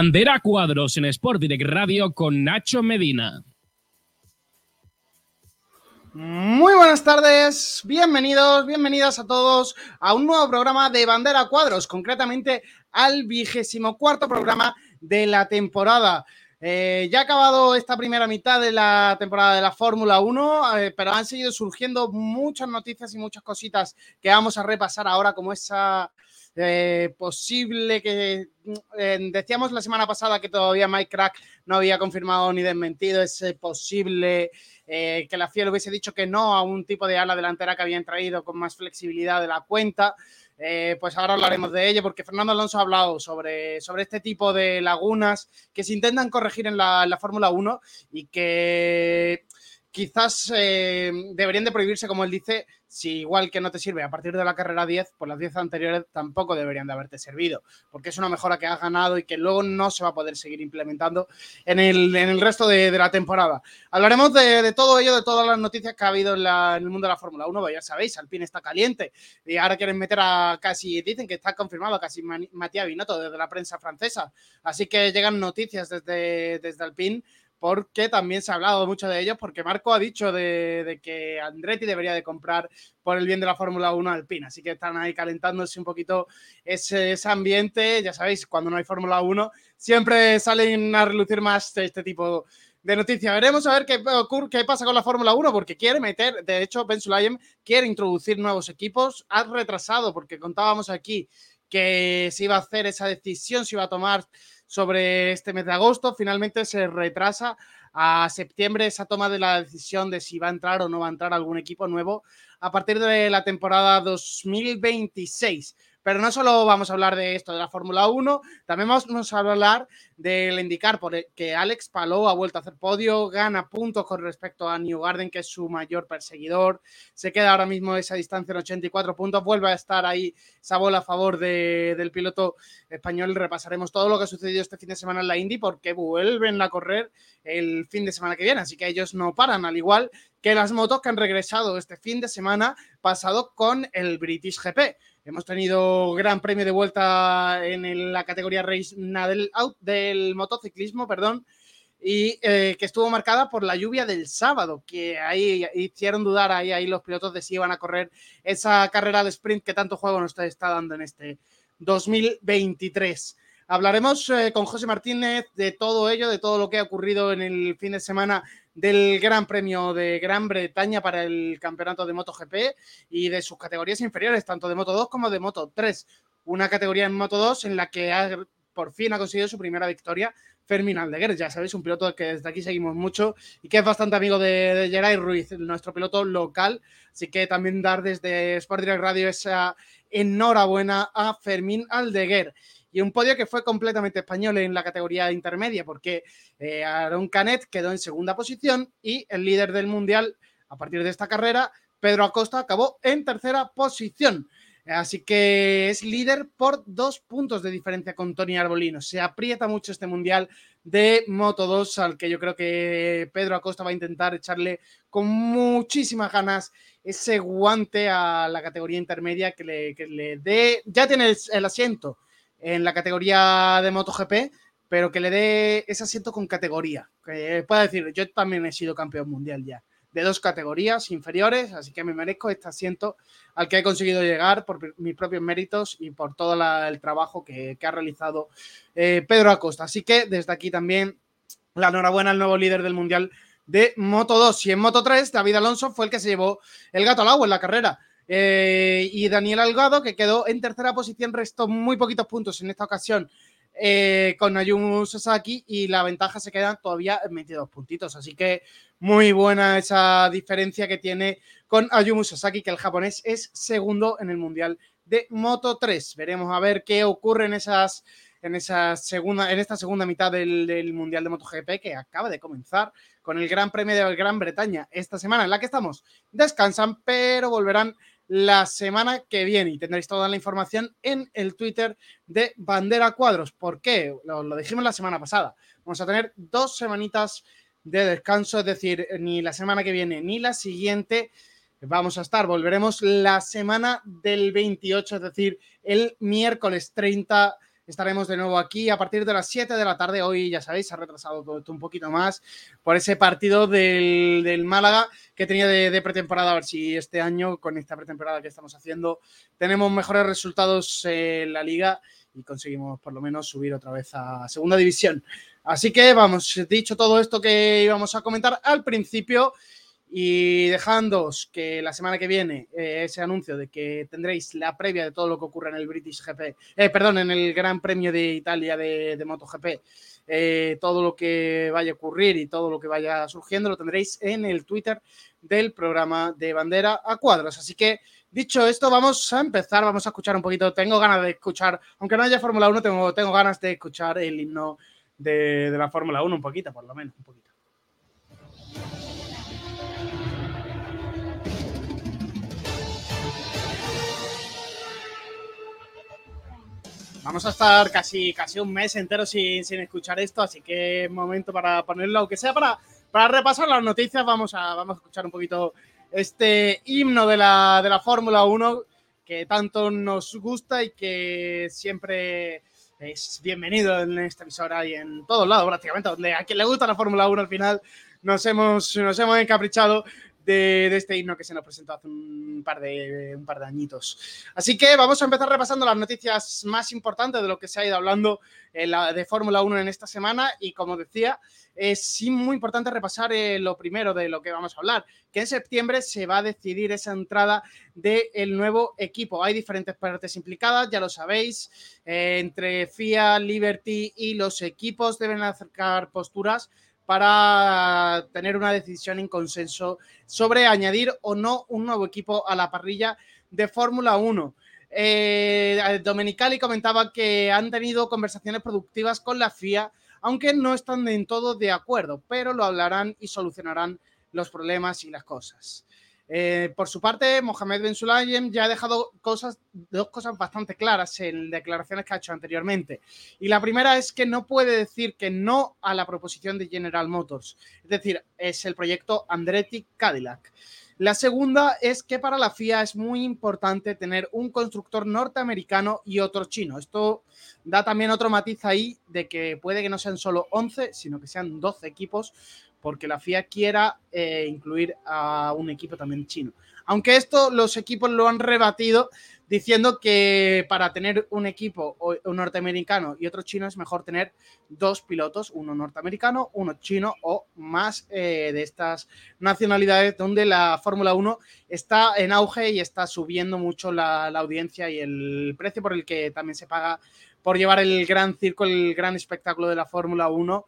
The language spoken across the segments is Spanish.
Bandera Cuadros en Sport Direct Radio con Nacho Medina. Muy buenas tardes, bienvenidos, bienvenidas a todos a un nuevo programa de Bandera Cuadros, concretamente al vigésimo cuarto programa de la temporada. Eh, ya ha acabado esta primera mitad de la temporada de la Fórmula 1, eh, pero han seguido surgiendo muchas noticias y muchas cositas que vamos a repasar ahora, como esa eh, posible que decíamos la semana pasada que todavía Mike Crack no había confirmado ni desmentido ese posible que la FIA le hubiese dicho que no a un tipo de ala delantera que habían traído con más flexibilidad de la cuenta. Eh, pues ahora hablaremos de ello porque Fernando Alonso ha hablado sobre, sobre este tipo de lagunas que se intentan corregir en la, en la Fórmula 1 y que quizás eh, deberían de prohibirse, como él dice, si igual que no te sirve a partir de la carrera 10, pues las 10 anteriores tampoco deberían de haberte servido, porque es una mejora que has ganado y que luego no se va a poder seguir implementando en el, resto de, la temporada. Hablaremos de, todo ello, de todas las noticias que ha habido en, el mundo de la Fórmula 1, pues ya sabéis, Alpine está caliente y ahora quieren meter a casi, dicen que está confirmado casi Matías Binotto desde la prensa francesa, así que llegan noticias desde, desde Alpine porque también se ha hablado mucho de ellos, porque Marco ha dicho de, que Andretti debería de comprar por el bien de la Fórmula 1 Alpina, así que están ahí calentándose un poquito ese, ambiente, ya sabéis, cuando no hay Fórmula 1 siempre salen a relucir más este tipo de noticias. Veremos a ver qué, qué pasa con la Fórmula 1, porque quiere meter, de hecho, Ben Sulayem quiere introducir nuevos equipos, ha retrasado, porque contábamos aquí que se iba a hacer esa decisión, se iba a tomar sobre este mes de agosto. Finalmente se retrasa a septiembre esa toma de la decisión de si va a entrar o no va a entrar algún equipo nuevo a partir de la temporada 2026. Pero no solo vamos a hablar de esto de la Fórmula 1, también vamos a hablar del indicar que Alex Palou ha vuelto a hacer podio, gana puntos con respecto a New Garden, que es su mayor perseguidor. Se queda ahora mismo esa distancia en 84 puntos, vuelve a estar ahí esa bola a favor del piloto español. Repasaremos todo lo que ha sucedido este fin de semana en la Indy porque vuelven a correr el fin de semana que viene, así que ellos no paran, al igual que las motos que han regresado este fin de semana pasado con el British GP. Hemos tenido gran premio de vuelta en la categoría Race del, del motociclismo, perdón, y eh, que estuvo marcada por la lluvia del sábado, que ahí hicieron dudar ahí, ahí los pilotos de si iban a correr esa carrera de sprint que tanto juego nos está dando en este 2023. Hablaremos eh, con José Martínez de todo ello, de todo lo que ha ocurrido en el fin de semana del Gran Premio de Gran Bretaña para el campeonato de MotoGP y de sus categorías inferiores, tanto de Moto 2 como de Moto 3. Una categoría en Moto 2 en la que por fin ha conseguido su primera victoria Fermín Aldeguer, ya sabéis, un piloto que desde aquí seguimos mucho y que es bastante amigo de, de Ruiz, nuestro piloto local. Así que también dar desde Sport Direct Radio esa enhorabuena a Fermín Aldeguer y un podio que fue completamente español en la categoría intermedia, porque eh, Aaron Canet quedó en segunda posición y el líder del mundial a partir de esta carrera, Pedro Acosta, acabó en tercera posición. Así que es líder por dos puntos de diferencia con Tony Arbolino. Se aprieta mucho este mundial de Moto 2, al que yo creo que Pedro Acosta va a intentar echarle con muchísimas ganas ese guante a la categoría intermedia que que le dé. Ya tiene el asiento en la categoría de MotoGP, pero que le dé ese asiento con categoría. Que pueda decir, yo también he sido campeón mundial ya, de dos categorías inferiores, así que me merezco este asiento al que he conseguido llegar por mis propios méritos y por todo el trabajo que, ha realizado eh, Pedro Acosta. Así que desde aquí también la enhorabuena al nuevo líder del mundial de Moto 2. Y en Moto 3, David Alonso fue el que se llevó el gato al agua en la carrera. Eh, y Daniel Algado, que quedó en tercera posición, restó muy poquitos puntos en esta ocasión eh, con Ayumu Sasaki y la ventaja se queda todavía en 22 puntitos. Así que muy buena esa diferencia que tiene con Ayumu Sasaki, que el japonés es segundo en el Mundial de Moto 3. Veremos a ver qué ocurre en esas en, esa segunda, en esta segunda mitad del, del, Mundial de MotoGP que acaba de comenzar con el Gran Premio de Gran Bretaña esta semana en la que estamos. Descansan, pero volverán la semana que viene y tendréis toda la información en el Twitter de Bandera Cuadros. ¿Por qué? Lo, dijimos la semana pasada. Vamos a tener dos semanitas de descanso, es decir, ni la semana que viene ni la siguiente vamos a estar. Volveremos la semana del 28, es decir, el miércoles 30 estaremos de nuevo aquí a partir de las 7 de la tarde. Hoy, ya sabéis, se ha retrasado todo esto un poquito más por ese partido del, Málaga que tenía de, pretemporada. A ver si este año, con esta pretemporada que estamos haciendo, tenemos mejores resultados en la liga y conseguimos por lo menos subir otra vez a segunda división. Así que vamos, dicho todo esto que íbamos a comentar al principio, y dejándoos que la semana que viene eh, ese anuncio de que tendréis la previa de todo lo que ocurre en el British GP, eh, perdón, en el Gran Premio de Italia de, MotoGP, eh, todo lo que vaya a ocurrir y todo lo que vaya surgiendo lo tendréis en el Twitter del programa de Bandera a Cuadros. Así que, dicho esto, vamos a empezar, vamos a escuchar un poquito. Tengo ganas de escuchar, aunque no haya Fórmula 1, tengo, tengo ganas de escuchar el himno de, de la Fórmula 1 un poquito, por lo menos, un poquito. Vamos a estar casi, casi un mes entero sin, escuchar esto, así que es momento para ponerlo, aunque sea para, para repasar las noticias, vamos a, vamos a escuchar un poquito este himno de la, de la Fórmula 1 que tanto nos gusta y que siempre es bienvenido en esta emisora y en todos lados prácticamente, donde a quien le gusta la Fórmula 1 al final nos hemos, nos hemos encaprichado de, este himno que se nos presentó hace un par, de, un par de añitos. Así que vamos a empezar repasando las noticias más importantes de lo que se ha ido hablando de Fórmula 1 en esta semana y como decía, es muy importante repasar eh, lo primero de lo que vamos a hablar, que en septiembre se va a decidir esa entrada del nuevo equipo. Hay diferentes partes implicadas, ya lo sabéis, eh, entre FIA, Liberty y los equipos deben acercar posturas para tener una decisión en consenso sobre añadir o no un nuevo equipo a la parrilla de Fórmula 1. Eh, Domenicali comentaba que han tenido conversaciones productivas con la FIA, aunque no están en todo de acuerdo, pero lo hablarán y solucionarán los problemas y las cosas. Eh, por su parte, Mohamed Ben Sulayem ya ha dejado cosas, dos cosas bastante claras en declaraciones que ha hecho anteriormente. Y la primera es que no puede decir que no a la proposición de General Motors. Es decir, es el proyecto Andretti Cadillac. La segunda es que para la FIA es muy importante tener un constructor norteamericano y otro chino. Esto da también otro matiz ahí de que puede que no sean solo 11, sino que sean 12 equipos, porque la FIA quiera eh, incluir a un equipo también chino. Aunque esto los equipos lo han rebatido diciendo que para tener un equipo norteamericano y otro chino es mejor tener dos pilotos, uno norteamericano, uno chino o más eh, de estas nacionalidades donde la Fórmula 1 está en auge y está subiendo mucho la, la audiencia y el precio por el que también se paga por llevar el gran circo, el gran espectáculo de la Fórmula 1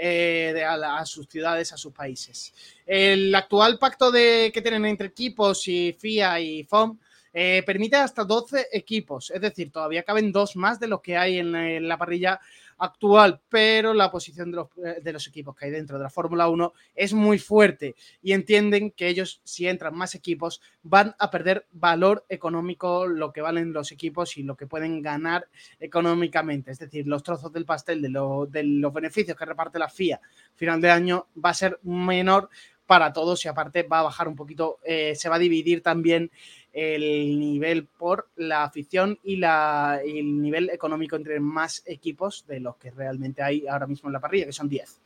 eh, a, sus ciudades, a sus países. El actual pacto de, que tienen entre equipos y FIA y FOM eh, permite hasta 12 equipos, es decir, todavía caben dos más de lo que hay en la parrilla actual, pero la posición de los, eh, de los equipos que hay dentro de la Fórmula 1 es muy fuerte y entienden que ellos, si entran más equipos, van a perder valor económico, lo que valen los equipos y lo que pueden ganar económicamente. Es decir, los trozos del pastel de, de los beneficios que reparte la FIA final de año va a ser menor para todos y aparte va a bajar un poquito, eh, se va a dividir también el nivel por la afición y, la, el nivel económico entre más equipos de los que realmente hay ahora mismo en la parrilla, que son 10.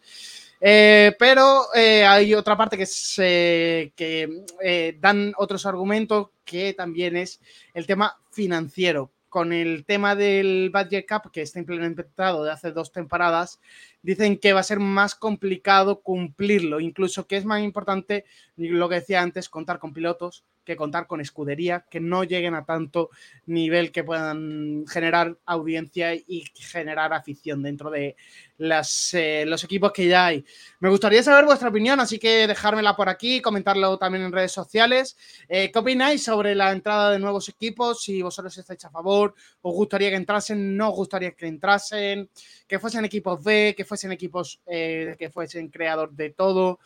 Eh, pero eh, hay otra parte que, se, que eh, dan otros argumentos que también es el tema financiero. Con el tema del budget cap que está implementado de hace dos temporadas, dicen que va a ser más complicado cumplirlo, incluso que es más importante, lo que decía antes, contar con pilotos, que contar con escudería, que no lleguen a tanto nivel que puedan generar audiencia y generar afición dentro de las, eh, los equipos que ya hay. Me gustaría saber vuestra opinión, así que dejármela por aquí, comentarlo también en redes sociales. Eh, ¿Qué opináis sobre la entrada de nuevos equipos? Si vosotros estáis a favor, os gustaría que entrasen, no os gustaría que entrasen, que fuesen equipos B, que fuesen equipos eh, que fuesen creador de todo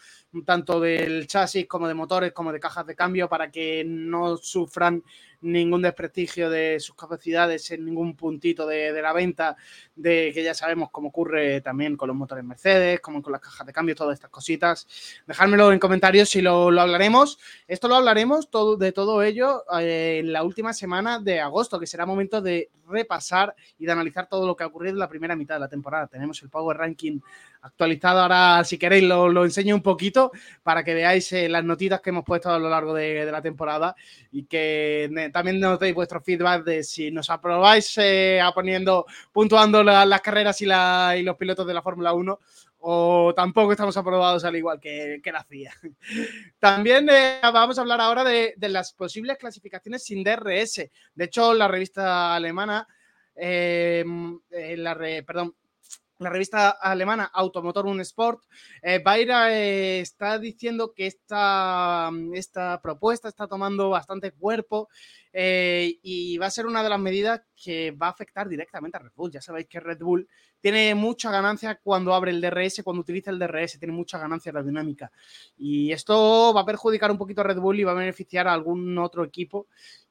tanto del chasis como de motores como de cajas de cambio para que no sufran ningún desprestigio de sus capacidades en ningún puntito de, la venta, de que ya sabemos cómo ocurre también con los motores Mercedes, como con las cajas de cambio, todas estas cositas. Dejármelo en comentarios si lo, hablaremos. Esto lo hablaremos todo, de todo ello eh, en la última semana de agosto, que será momento de repasar y de analizar todo lo que ha ocurrido en la primera mitad de la temporada. Tenemos el Power Ranking actualizado. Ahora, si queréis, lo, enseño un poquito para que veáis eh, las notitas que hemos puesto a lo largo de, la temporada y que también nos deis vuestro feedback de si nos aprobáis eh, puntuando las carreras y, los pilotos de la Fórmula 1 o tampoco estamos aprobados al igual que, la FIA. También eh, vamos a hablar ahora de, las posibles clasificaciones sin DRS. De hecho, la revista alemana, la perdón, la revista alemana Automotor Un Sport, eh, eh, está diciendo que esta, esta, propuesta está tomando bastante cuerpo eh, y va a ser una de las medidas que va a afectar directamente a Red Bull. Ya sabéis que Red Bull tiene mucha ganancia cuando abre el DRS, cuando utiliza el DRS, tiene mucha ganancia aerodinámica. Y esto va a perjudicar un poquito a Red Bull y va a beneficiar a algún otro equipo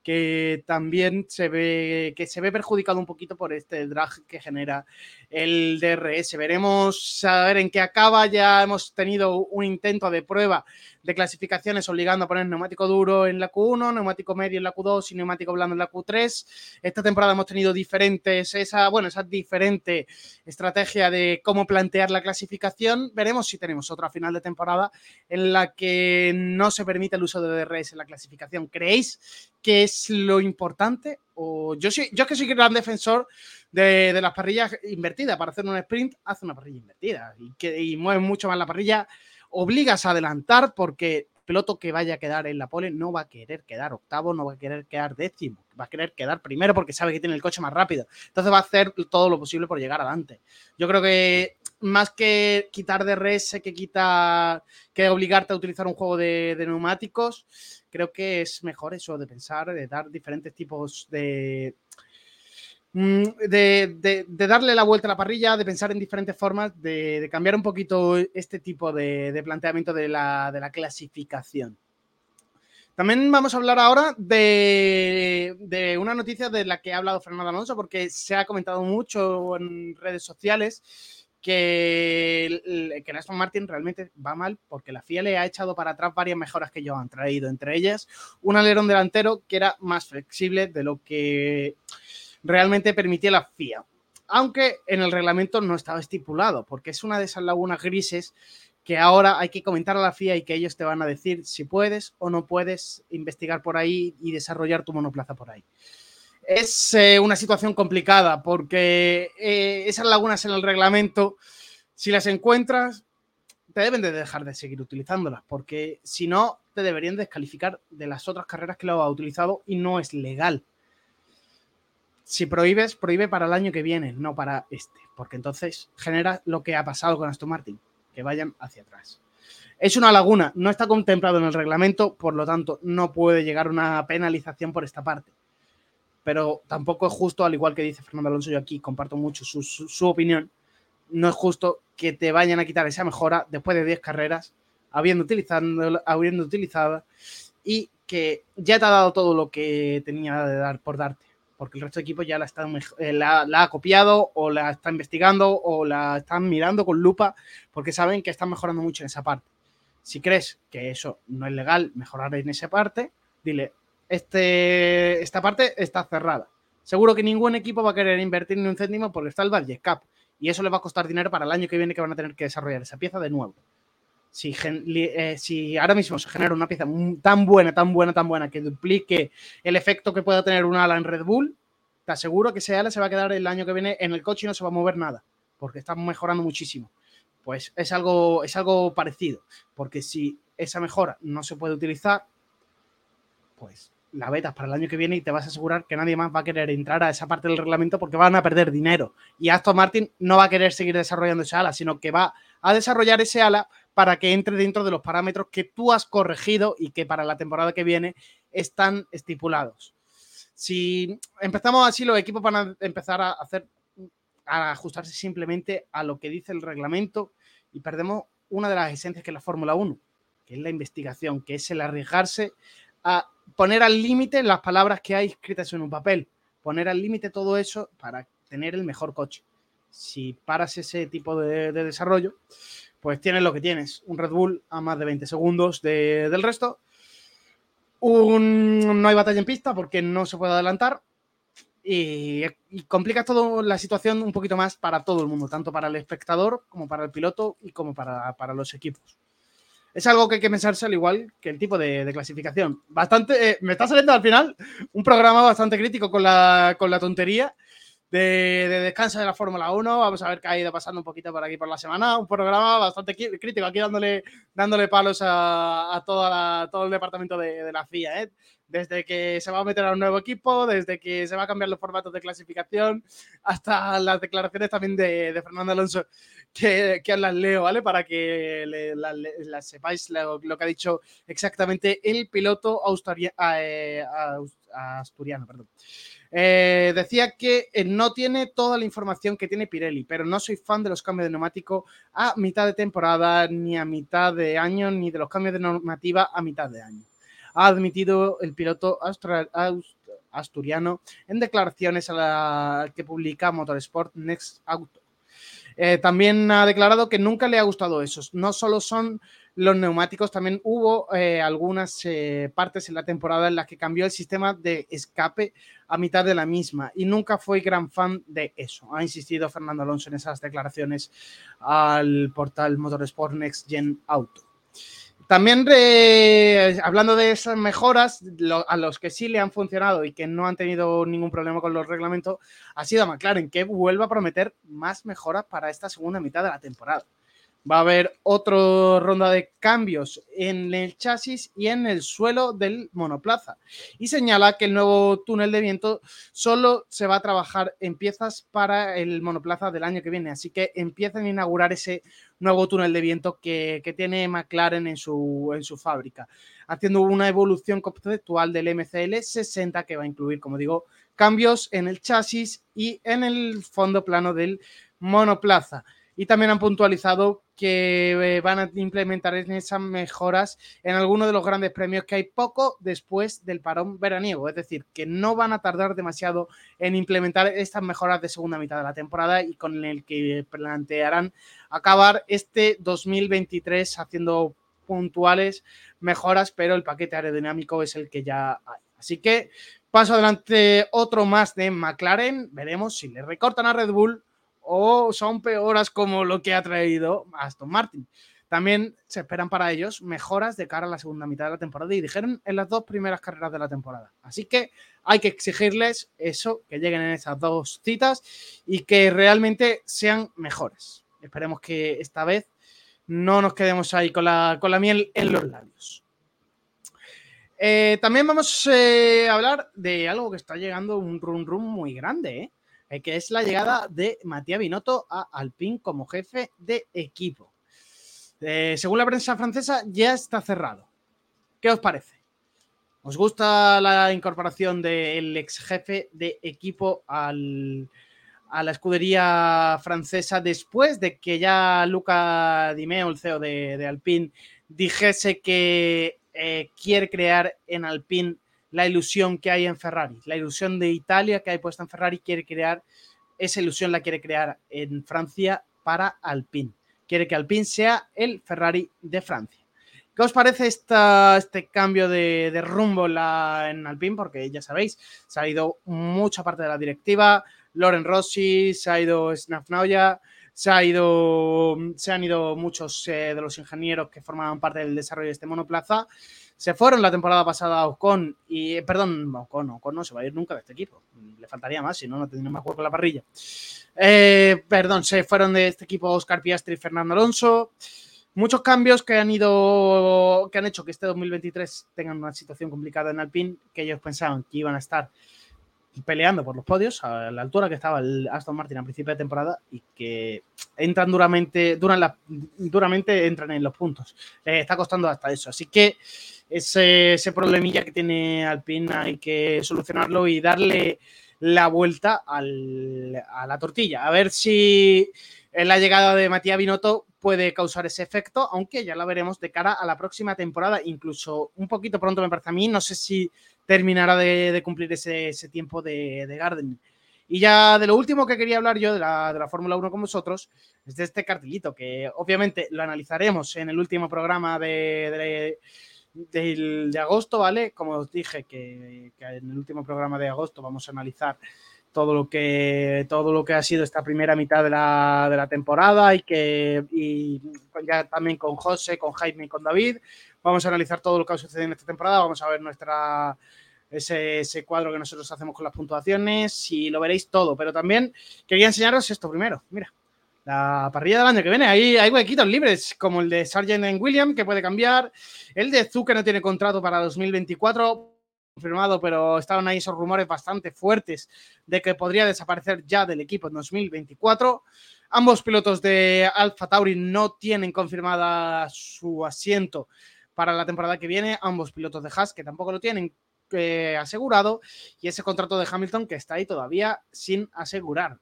que también se ve, que se ve perjudicado un poquito por este drag que genera el DRS. Veremos a ver en qué acaba. Ya hemos tenido un intento de prueba de clasificaciones obligando a poner neumático duro en la Q1, neumático medio en la Q2 y neumático blando en la Q3. Esta temporada hemos tenido diferentes, esa, bueno, esa diferente estrategia de cómo plantear la clasificación. Veremos si tenemos otra final de temporada en la que no se permite el uso de DRS en la clasificación. ¿Creéis que es lo importante? O yo, soy, yo es que soy gran defensor de, las parrillas invertidas. Para hacer un sprint, hace una parrilla invertida y, que, y mueve mucho más la parrilla. Obligas a adelantar porque el piloto que vaya a quedar en la pole no va a querer quedar octavo, no va a querer quedar décimo, va a querer quedar primero porque sabe que tiene el coche más rápido. Entonces va a hacer todo lo posible por llegar adelante. Yo creo que más que quitar DRS, que quita que obligarte a utilizar un juego de neumáticos, creo que es mejor eso de pensar, de dar diferentes tipos de, mm, de, darle la vuelta a la parrilla, de pensar en diferentes formas, de, cambiar un poquito este tipo de, planteamiento de la, clasificación. También vamos a hablar ahora de, una noticia de la que ha hablado Fernando Alonso, porque se ha comentado mucho en redes sociales que, que Aston Martin realmente va mal porque la FIA le ha echado para atrás varias mejoras que ellos han traído, entre ellas un alerón delantero que era más flexible de lo que realmente permitía la FIA. Aunque en el reglamento no estaba estipulado, porque es una de esas lagunas grises que ahora hay que comentar a la FIA y que ellos te van a decir si puedes o no puedes investigar por ahí y desarrollar tu monoplaza por ahí es eh, una situación complicada porque eh, esas lagunas en el reglamento, si las encuentras, te deben de dejar de seguir utilizándolas porque si no, te deberían descalificar de las otras carreras que lo ha utilizado y no es legal. Si prohíbes, prohíbe para el año que viene, no para este, porque entonces genera lo que ha pasado con Aston Martin, que vayan hacia atrás. Es una laguna, no está contemplado en el reglamento, por lo tanto, no puede llegar una penalización por esta parte pero tampoco es justo, al igual que dice Fernando Alonso, yo aquí comparto mucho su, opinión, no es justo que te vayan a quitar esa mejora después de 10 carreras, habiendo, utilizado, habiendo utilizado y que ya te ha dado todo lo que tenía de dar por darte, porque el resto de equipos ya la, está, eh, la, ha copiado o la está investigando o la están mirando con lupa porque saben que están mejorando mucho en esa parte. Si crees que eso no es legal, mejorar en esa parte, dile, este, esta parte está cerrada. Seguro que ningún equipo va a querer invertir ni un céntimo porque está el Budget Cap y eso le va a costar dinero para el año que viene que van a tener que desarrollar esa pieza de nuevo. Si, eh, si, ahora mismo se genera una pieza tan buena, tan buena, tan buena que duplique el efecto que pueda tener una ala en Red Bull, te aseguro que ese ala se va a quedar el año que viene en el coche y no se va a mover nada, porque está mejorando muchísimo. Pues es algo, es algo parecido, porque si esa mejora no se puede utilizar, pues la vetas para el año que viene y te vas a asegurar que nadie más va a querer entrar a esa parte del reglamento porque van a perder dinero. Y Aston Martin no va a querer seguir desarrollando esa ala, sino que va a desarrollar ese ala para que entre dentro de los parámetros que tú has corregido y que para la temporada que viene están estipulados. Si empezamos así, los equipos van a empezar a hacer a ajustarse simplemente a lo que dice el reglamento y perdemos una de las esencias que es la Fórmula 1, que es la investigación, que es el arriesgarse a poner al límite las palabras que hay escritas en un papel, poner al límite todo eso para tener el mejor coche. Si paras ese tipo de, desarrollo, pues tienes lo que tienes, un Red Bull a más de 20 segundos del resto, no hay batalla en pista porque no se puede adelantar, y, complica todo la situación un poquito más para todo el mundo, tanto para el espectador como para el piloto y como para, los equipos. Es algo que hay que pensarse al igual que el tipo de, clasificación. Bastante, eh, me está saliendo al final un programa bastante crítico con la, con la tontería de, descanso de la Fórmula 1. Vamos a ver qué ha ido pasando un poquito por aquí por la semana. Un programa bastante crítico, aquí dándole, dándole palos a, toda todo el departamento de, de la FIA. ¿eh? desde que se va a meter a un nuevo equipo, desde que se va a cambiar los formatos de clasificación, hasta las declaraciones también de, Fernando Alonso, que, que, las leo, ¿vale? Para que las sepáis lo, que ha dicho exactamente el piloto eh, asturiano. Perdón. Eh, decía que eh, no tiene toda la información que tiene Pirelli, pero no soy fan de los cambios de neumático a mitad de temporada, ni a mitad de año, ni de los cambios de normativa a mitad de año ha admitido el piloto asturiano en declaraciones a la que publica Motorsport Next Auto. Eh, también ha declarado que nunca le ha gustado eso. No solo son los neumáticos, también hubo eh, algunas eh, partes en la temporada en las que cambió el sistema de escape a mitad de la misma y nunca fue gran fan de eso. Ha insistido Fernando Alonso en esas declaraciones al portal Motorsport Next Gen Auto. También hablando de esas mejoras, a los que sí le han funcionado y que no han tenido ningún problema con los reglamentos, ha sido McLaren, que vuelve a prometer más mejoras para esta segunda mitad de la temporada va a haber otra ronda de cambios en el chasis y en el suelo del monoplaza. Y señala que el nuevo túnel de viento solo se va a trabajar en piezas para el monoplaza del año que viene. Así que empiezan a inaugurar ese nuevo túnel de viento que, tiene McLaren en su, en su fábrica, haciendo una evolución conceptual del MCL 60 que va a incluir, como digo, cambios en el chasis y en el fondo plano del monoplaza. Y también han puntualizado que eh, van a implementar esas mejoras en algunos de los grandes premios que hay poco después del parón veraniego. Es decir, que no van a tardar demasiado en implementar estas mejoras de segunda mitad de la temporada y con el que plantearán acabar este 2023 haciendo puntuales mejoras, pero el paquete aerodinámico es el que ya hay. Así que paso adelante otro más de McLaren. Veremos si le recortan a Red Bull o son peoras como lo que ha traído Aston Martin. También se esperan para ellos mejoras de cara a la segunda mitad de la temporada y dijeron en las dos primeras carreras de la temporada. Así que hay que exigirles eso, que lleguen en esas dos citas y que realmente sean mejores. Esperemos que esta vez no nos quedemos ahí con la, con la miel en los labios. Eh, también vamos eh, a hablar de algo que está llegando un rum rum muy grande, ¿eh? Eh, que es la llegada de Matías Binotto a Alpine como jefe de equipo. Eh, según la prensa francesa, ya está cerrado. ¿Qué os parece? ¿Os gusta la incorporación del ex jefe de equipo a la escudería francesa después de que ya Luca Dimeo, el CEO de, Alpine, dijese que eh, quiere crear en Alpine la ilusión que hay en Ferrari, la ilusión de Italia que hay puesta en Ferrari, quiere crear, esa ilusión la quiere crear en Francia para Alpine. Quiere que Alpine sea el Ferrari de Francia. ¿Qué os parece esta, este cambio de, rumbo en, Alpine? Porque ya sabéis, se ha ido mucha parte de la directiva, Loren Rossi, se ha ido se, ha ido, se han ido muchos eh, de los ingenieros que formaban parte del desarrollo de este monoplaza se fueron la temporada pasada Ocon y, perdón, Ocon, Ocon no se va a ir nunca de este equipo. Le faltaría más, si no, no tendría más juego en la parrilla. Eh, perdón, se fueron de este equipo Oscar Piastri y Fernando Alonso. Muchos cambios que han ido, que han hecho que este 2023 tengan una situación complicada en Alpine, que ellos pensaban que iban a estar peleando por los podios a la altura que estaba el Aston Martin a principio de temporada y que entran duramente, duran duramente entran en los puntos. Les está costando hasta eso. Así que ese, ese problemilla que tiene Alpine hay que solucionarlo y darle la vuelta a la tortilla. A ver si la llegada de Matías Binotto puede causar ese efecto, aunque ya la veremos de cara a la próxima temporada, incluso un poquito pronto me parece a mí, no sé si terminará de, cumplir ese, tiempo de, de, Garden. Y ya de lo último que quería hablar yo de la, de la Fórmula 1 con vosotros, es de este cartelito, que obviamente lo analizaremos en el último programa de, de, agosto, ¿vale? Como os dije, que en el último programa de agosto vamos a analizar todo lo que todo lo que ha sido esta primera mitad de la, de la temporada y que y ya también con José, con Jaime y con David. Vamos a analizar todo lo que ha sucedido en esta temporada, vamos a ver nuestra ese, ese, cuadro que nosotros hacemos con las puntuaciones y lo veréis todo, pero también quería enseñaros esto primero, mira, la parrilla del año que viene, ahí hay huequitos libres, como el de Sargent en William, que puede cambiar, el de Zu, que no tiene contrato para 2024, confirmado, pero estaban ahí esos rumores bastante fuertes de que podría desaparecer ya del equipo en 2024. Ambos pilotos de Alfa Tauri no tienen confirmada su asiento para la temporada que viene. Ambos pilotos de Haas que tampoco lo tienen eh, asegurado. Y ese contrato de Hamilton que está ahí todavía sin asegurar.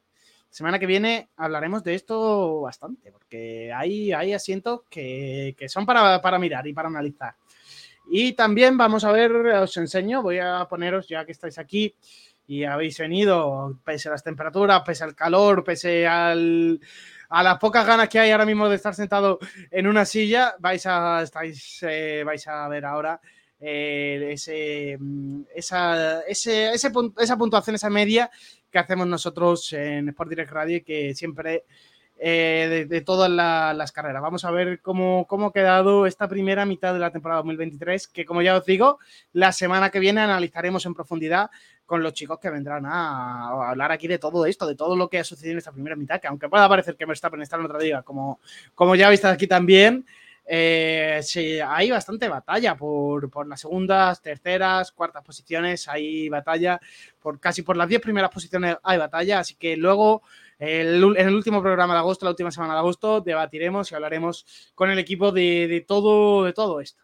Semana que viene hablaremos de esto bastante, porque hay, hay asientos que, que son para, para mirar y para analizar. Y también vamos a ver, os enseño, voy a poneros ya que estáis aquí y habéis venido, pese a las temperaturas, pese al calor, pese al, a las pocas ganas que hay ahora mismo de estar sentado en una silla, vais a, estáis, eh, vais a ver ahora eh, ese, esa, ese, ese, esa puntuación, esa media que hacemos nosotros en Sport Direct Radio y que siempre eh, de, todas las carreras. Vamos a ver cómo, cómo ha quedado esta primera mitad de la temporada 2023, que como ya os digo, la semana que viene analizaremos en profundidad con los chicos que vendrán a, hablar aquí de todo esto, de todo lo que ha sucedido en esta primera mitad, que aunque pueda parecer que me está en otra liga, como, como ya visto aquí también, eh, hay bastante batalla por, por, las segundas, terceras, cuartas posiciones, hay batalla, por casi por las 10 primeras posiciones hay batalla, así que luego en el último programa de agosto, la última semana de agosto, debatiremos y hablaremos con el equipo de, todo, de todo esto.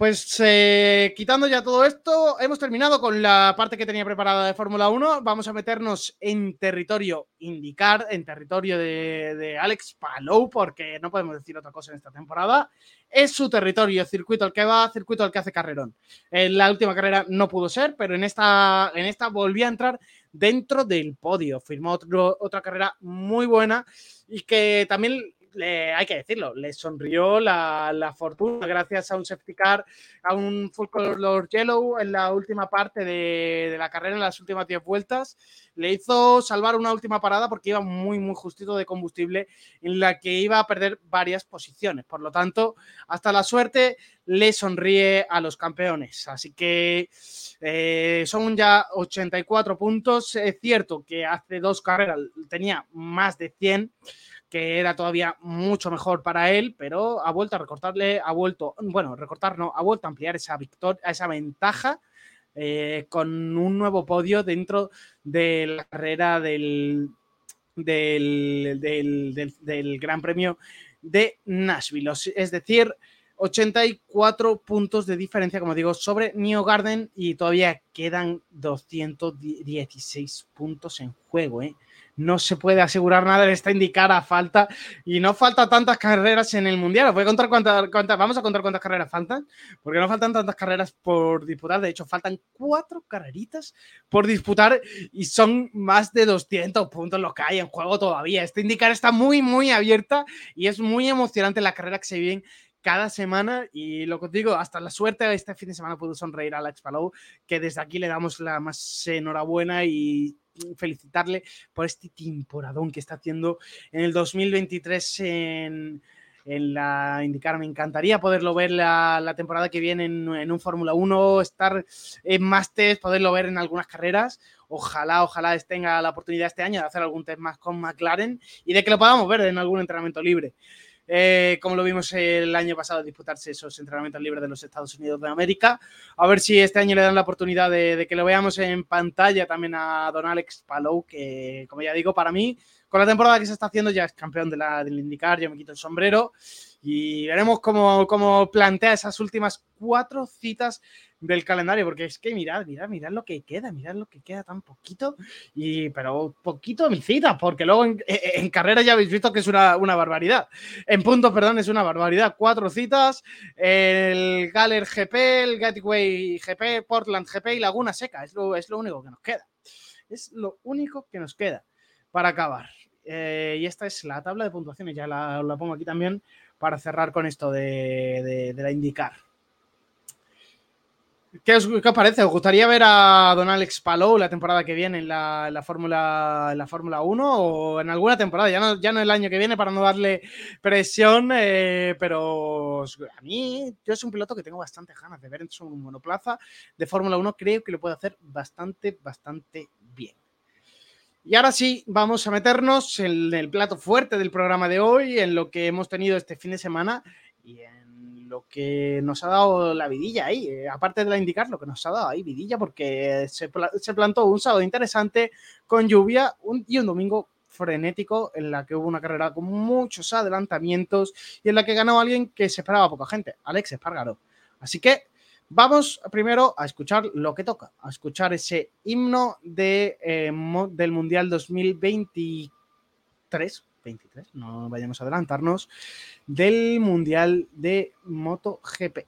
Pues eh, quitando ya todo esto, hemos terminado con la parte que tenía preparada de Fórmula 1. Vamos a meternos en territorio indicar, en territorio de, Alex Palou, porque no podemos decir otra cosa en esta temporada. Es su territorio, circuito al que va, circuito al que hace carrerón. En la última carrera no pudo ser, pero en esta, en esta volvió a entrar dentro del podio. Firmó otra carrera muy buena y que también hay que decirlo, le sonrió la, fortuna gracias a un safety car, a un full color yellow en la última parte de, la carrera, en las últimas 10 vueltas. Le hizo salvar una última parada porque iba muy, muy justito de combustible en la que iba a perder varias posiciones. Por lo tanto, hasta la suerte le sonríe a los campeones. Así que eh, son ya 84 puntos. Es cierto que hace dos carreras tenía más de 100 que era todavía mucho mejor para él, pero ha vuelto a recortarle, ha vuelto, bueno, recortar no, ha vuelto a ampliar esa victoria, esa ventaja eh, con un nuevo podio dentro de la carrera del, del, del, Gran Premio de Nashville. Es decir, 84 puntos de diferencia, como digo, sobre New Garden y todavía quedan 216 puntos en juego. ¿eh? No se puede asegurar nada en esta indicada falta y no falta tantas carreras en el mundial. voy a contar cuántas, vamos a contar cuántas carreras faltan, porque no faltan tantas carreras por disputar. De hecho, faltan cuatro carreritas por disputar y son más de 200 puntos los que hay en juego todavía. Esta indicar está muy, muy abierta y es muy emocionante la carrera que se viene cada semana y lo que os digo, hasta la suerte este fin de semana pudo sonreír a Alex Palou, que desde aquí le damos la más enhorabuena y felicitarle por este temporadón que está haciendo en el 2023 en, en la indicar. Me encantaría poderlo ver la, temporada que viene en, un Fórmula 1, estar en más test, poderlo ver en algunas carreras. Ojalá, ojalá tenga la oportunidad este año de hacer algún test más con McLaren y de que lo podamos ver en algún entrenamiento libre. Eh, como lo vimos el año pasado, disputarse esos entrenamientos libres de los Estados Unidos de América. A ver si este año le dan la oportunidad de, que lo veamos en pantalla también a Don Alex Palou, que como ya digo, para mí, con la temporada que se está haciendo, ya es campeón del IndyCar, yo me quito el sombrero. Y veremos cómo, cómo plantea esas últimas cuatro citas del calendario, porque es que mirad, mirad, mirad lo que queda, mirad lo que queda tan poquito, y pero poquito mi cita, porque luego en, carrera ya habéis visto que es una, barbaridad. En puntos, perdón, es una barbaridad. Cuatro citas, el Galler GP, el Gateway GP, Portland GP y Laguna Seca, es lo, es lo único que nos queda. Es lo único que nos queda para acabar. Eh, y esta es la tabla de puntuaciones, ya la, pongo aquí también para cerrar con esto de, de la indicar. ¿Qué os, parece? ¿Os gustaría ver a Don Alex Palou la temporada que viene en la, la Fórmula la Fórmula 1 o en alguna temporada? Ya no, ya no el año que viene para no darle presión, eh, pero a mí yo es un piloto que tengo bastante ganas de ver en su monoplaza de Fórmula 1. Creo que lo puede hacer bastante, bastante. Y ahora sí, vamos a meternos en el plato fuerte del programa de hoy, en lo que hemos tenido este fin de semana y en lo que nos ha dado la vidilla ahí, eh, aparte de la indicar, lo que nos ha dado ahí vidilla, porque se, plantó un sábado interesante con lluvia y un domingo frenético en la que hubo una carrera con muchos adelantamientos y en la que ganó alguien que se esperaba poca gente, Alex Espargaro. Así que vamos primero a escuchar lo que toca, a escuchar ese himno de, eh, del Mundial 2023 23, no vayamos a adelantarnos, del Mundial de MotoGP.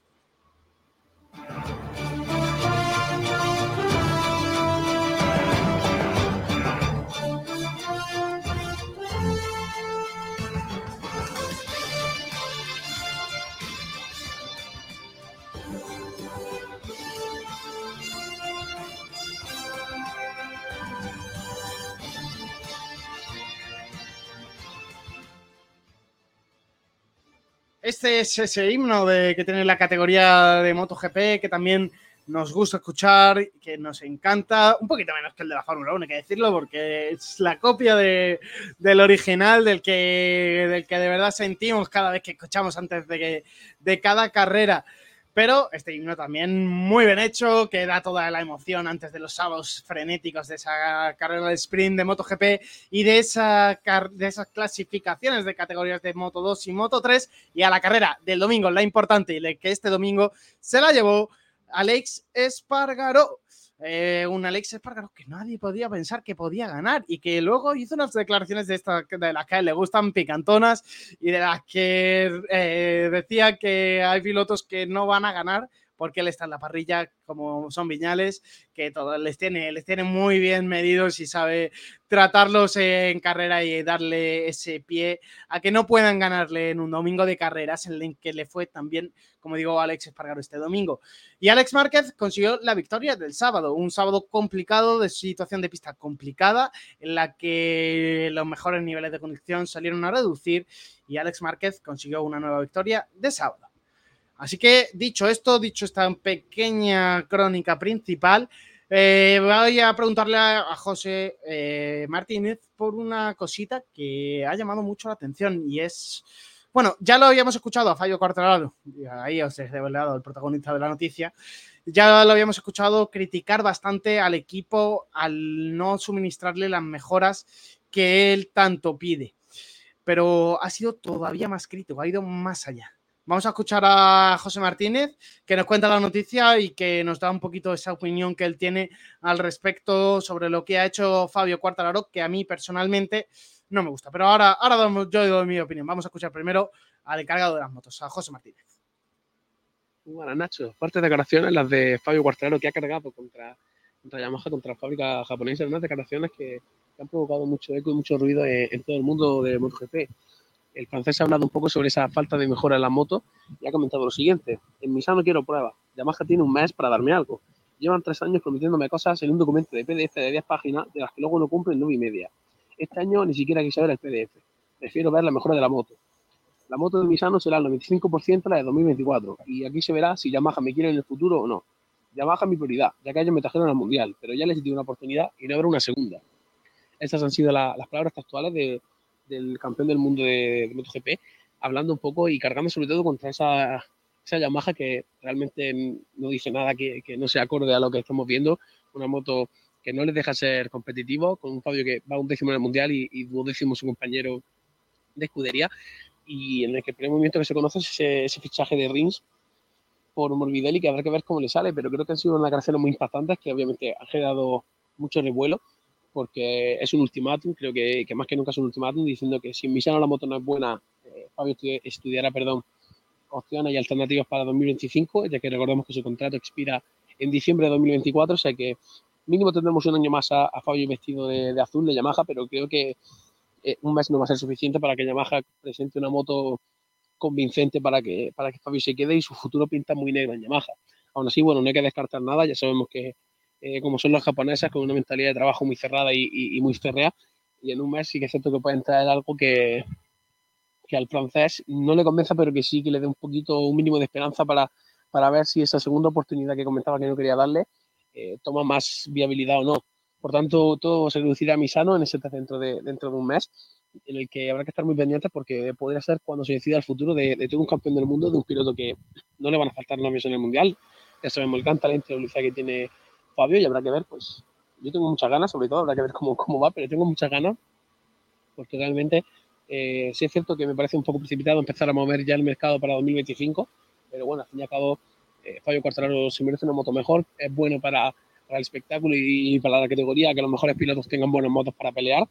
Este es ese himno de, que tiene la categoría de MotoGP, que también nos gusta escuchar, que nos encanta, un poquito menos que el de la Fórmula 1, hay que decirlo, porque es la copia de, del original, del que, del que de verdad sentimos cada vez que escuchamos antes de, de cada carrera. Pero este himno también muy bien hecho, que da toda la emoción antes de los sábados frenéticos de esa carrera de sprint de MotoGP y de, esa, de esas clasificaciones de categorías de Moto 2 y Moto 3 y a la carrera del domingo, la importante y que este domingo se la llevó Alex Espargaró. Eh, un Alex Espargaro que nadie podía pensar que podía ganar y que luego hizo unas declaraciones de, esta, de las que le gustan picantonas y de las que eh, decía que hay pilotos que no van a ganar porque él está en la parrilla como son Viñales, que todo les tiene, les tiene muy bien medidos y sabe tratarlos en carrera y darle ese pie a que no puedan ganarle en un domingo de carreras en el que le fue también, como digo, Alex Espargaro este domingo. Y Alex Márquez consiguió la victoria del sábado, un sábado complicado, de situación de pista complicada, en la que los mejores niveles de conducción salieron a reducir y Alex Márquez consiguió una nueva victoria de sábado. Así que dicho esto, dicho esta pequeña crónica principal, eh, voy a preguntarle a, José eh, Martínez por una cosita que ha llamado mucho la atención y es, bueno, ya lo habíamos escuchado a Fallo Quartararo, ahí os he revelado el protagonista de la noticia, ya lo habíamos escuchado criticar bastante al equipo al no suministrarle las mejoras que él tanto pide, pero ha sido todavía más crítico, ha ido más allá. Vamos a escuchar a José Martínez, que nos cuenta la noticia y que nos da un poquito esa opinión que él tiene al respecto sobre lo que ha hecho Fabio Cuartararo, que a mí personalmente no me gusta. Pero ahora, ahora yo doy mi opinión. Vamos a escuchar primero al encargado de las motos, a José Martínez. Bueno, Nacho. Fuertes declaraciones las de Fabio Cuartararo, que ha cargado contra, Yamaha, contra la fábrica japonesa. Unas declaraciones que, han provocado mucho eco y mucho ruido en, en todo el mundo de MotoGP el francés ha hablado un poco sobre esa falta de mejora en la moto y ha comentado lo siguiente. En Misano quiero pruebas. Yamaha tiene un mes para darme algo. Llevan tres años prometiéndome cosas en un documento de PDF de 10 páginas de las que luego no cumplen nueve y media. Este año ni siquiera quise ver el PDF. Prefiero ver la mejora de la moto. La moto de Misano será el 95% la de 2024 y aquí se verá si Yamaha me quiere en el futuro o no. Yamaha es mi prioridad, ya que ellos me trajeron al Mundial, pero ya les di una oportunidad y no habrá una segunda. Estas han sido las palabras actuales de, del campeón del mundo de, MotoGP, hablando un poco y cargando sobre todo contra esa, esa Yamaha que realmente no dice nada que, no se acorde a lo que estamos viendo. Una moto que no les deja ser competitivo, con un Fabio que va un décimo en el mundial y, y duodécimo su compañero de escudería. y en el que el primer movimiento que se conoce es ese, fichaje de Rins por Morbidelli, que habrá que ver cómo le sale, pero creo que han sido unas declaraciones muy impactantes que obviamente han generado mucho revuelo porque es un ultimátum, creo que, que, más que nunca es un ultimátum, diciendo que si en Misano la moto no es buena, eh, Fabio estudiará perdón, opciones y alternativas para 2025, ya que recordemos que su contrato expira en diciembre de 2024, o sea que mínimo tendremos un año más a, Fabio vestido de, azul de Yamaha, pero creo que eh, un mes no va a ser suficiente para que Yamaha presente una moto convincente para que, para que Fabio se quede y su futuro pinta muy negro en Yamaha. Aún así, bueno, no hay que descartar nada, ya sabemos que eh, como son los japoneses, con una mentalidad de trabajo muy cerrada y, muy férrea, y en un mes sí que es cierto que pueden traer algo que, que al francés no le convenza, pero que sí que le dé un poquito, un mínimo de esperanza para, para ver si esa segunda oportunidad que comentaba que no quería darle eh, toma más viabilidad o no. Por tanto, todo se reducirá a Misano en ese dentro de, dentro de un mes, en el que habrá que estar muy pendientes porque podría ser cuando se decida el futuro de, de todo un campeón del mundo, de un piloto que no le van a faltar novios en el mundial. Ya sabemos el gran talento y que tiene Fabio y habrá que ver, pues yo tengo muchas ganas, sobre todo habrá que ver cómo, cómo va, pero tengo muchas ganas porque realmente eh, sí es cierto que me parece un poco precipitado empezar a mover ya el mercado para 2025, pero bueno, al fin y al cabo eh, Fabio Quartararo se merece una moto mejor, es bueno para, para el espectáculo y, para la categoría que los mejores pilotos tengan buenas motos para pelear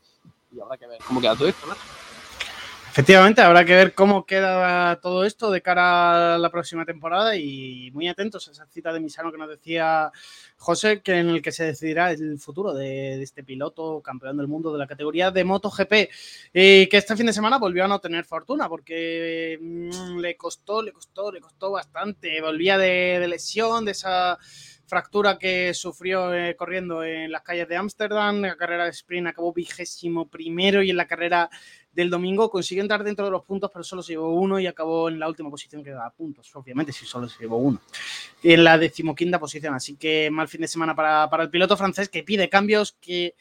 y habrá que ver cómo queda todo esto, ¿no? Efectivamente, habrá que ver cómo queda todo esto de cara a la próxima temporada y muy atentos a esa cita de Misano que nos decía José, que en el que se decidirá el futuro de, este piloto campeón del mundo de la categoría de MotoGP. Y que este fin de semana volvió a no tener fortuna porque mm, le costó, le costó, le costó bastante, volvía de, lesión, de esa fractura que sufrió eh, corriendo en las calles de Ámsterdam, la carrera de sprint acabó vigésimo primero y en la carrera del domingo consiguió entrar dentro de los puntos, pero solo se llevó uno y acabó en la última posición que da puntos, obviamente, si solo se llevó uno. En la decimoquinta posición, así que mal fin de semana para, para el piloto francés que pide cambios, que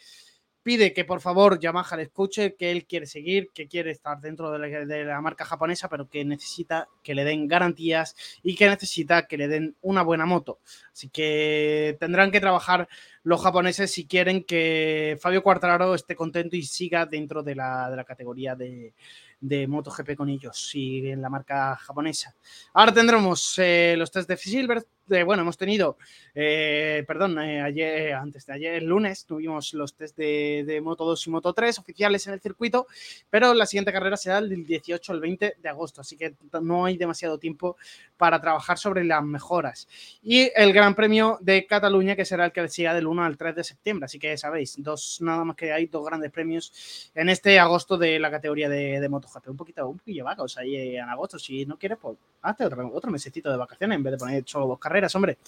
pide que por favor Yamaha le escuche, que él quiere seguir, que quiere estar dentro de la, marca japonesa, pero que necesita que le den garantías y que necesita que le den una buena moto. Así que tendrán que trabajar los japoneses si quieren que Fabio Quartararo esté contento y siga dentro de la, de la categoría de, de MotoGP con ellos y en la marca japonesa. Ahora tendremos eh, los test de Silver. Bueno, hemos tenido, eh, perdón, eh, ayer, antes de ayer, el lunes, tuvimos los test de, Moto 2 y Moto 3 oficiales en el circuito, pero la siguiente carrera será del 18 al 20 de agosto, así que no hay demasiado tiempo para trabajar sobre las mejoras. Y el Gran Premio de Cataluña, que será el que siga del 1 al 3 de septiembre, así que sabéis, dos, nada más que hay dos grandes premios en este agosto de la categoría de, de Moto un poquito, un poquillo vagos ahí en agosto. Si no quieres, pues hazte otro, otro mesecito de vacaciones en vez de poner solo dos carreras, hombre.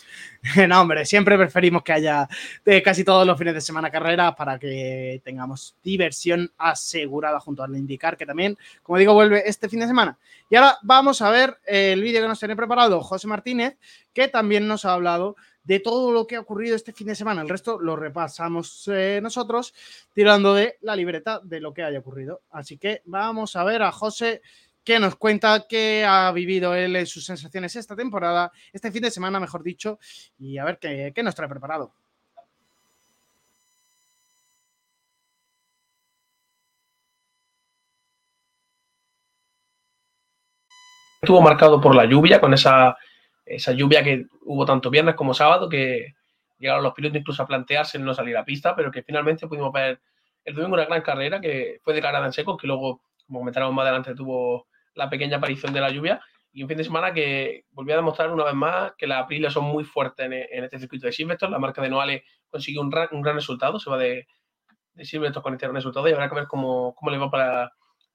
no, hombre, siempre preferimos que haya de casi todos los fines de semana carreras para que tengamos diversión asegurada junto al indicar que también, como digo, vuelve este fin de semana. Y ahora vamos a ver el vídeo que nos tiene preparado José Martínez, que también nos ha hablado de todo lo que ha ocurrido este fin de semana. El resto lo repasamos eh, nosotros tirando de la libreta de lo que haya ocurrido. Así que vamos a ver a José que nos cuenta qué ha vivido él en sus sensaciones esta temporada, este fin de semana, mejor dicho, y a ver qué, qué nos trae preparado. Estuvo marcado por la lluvia, con esa esa lluvia que hubo tanto viernes como sábado, que llegaron los pilotos incluso a plantearse en no salir a pista, pero que finalmente pudimos ver el domingo una gran carrera que fue declarada en seco, que luego, como comentaremos más adelante, tuvo la pequeña aparición de la lluvia y un fin de semana que volvió a demostrar una vez más que las Aprilia son muy fuertes en, este circuito de Silverstone. La marca de Noale consiguió un, gran resultado, se va de, de Silverstone con este gran resultado y habrá que ver cómo, cómo le va para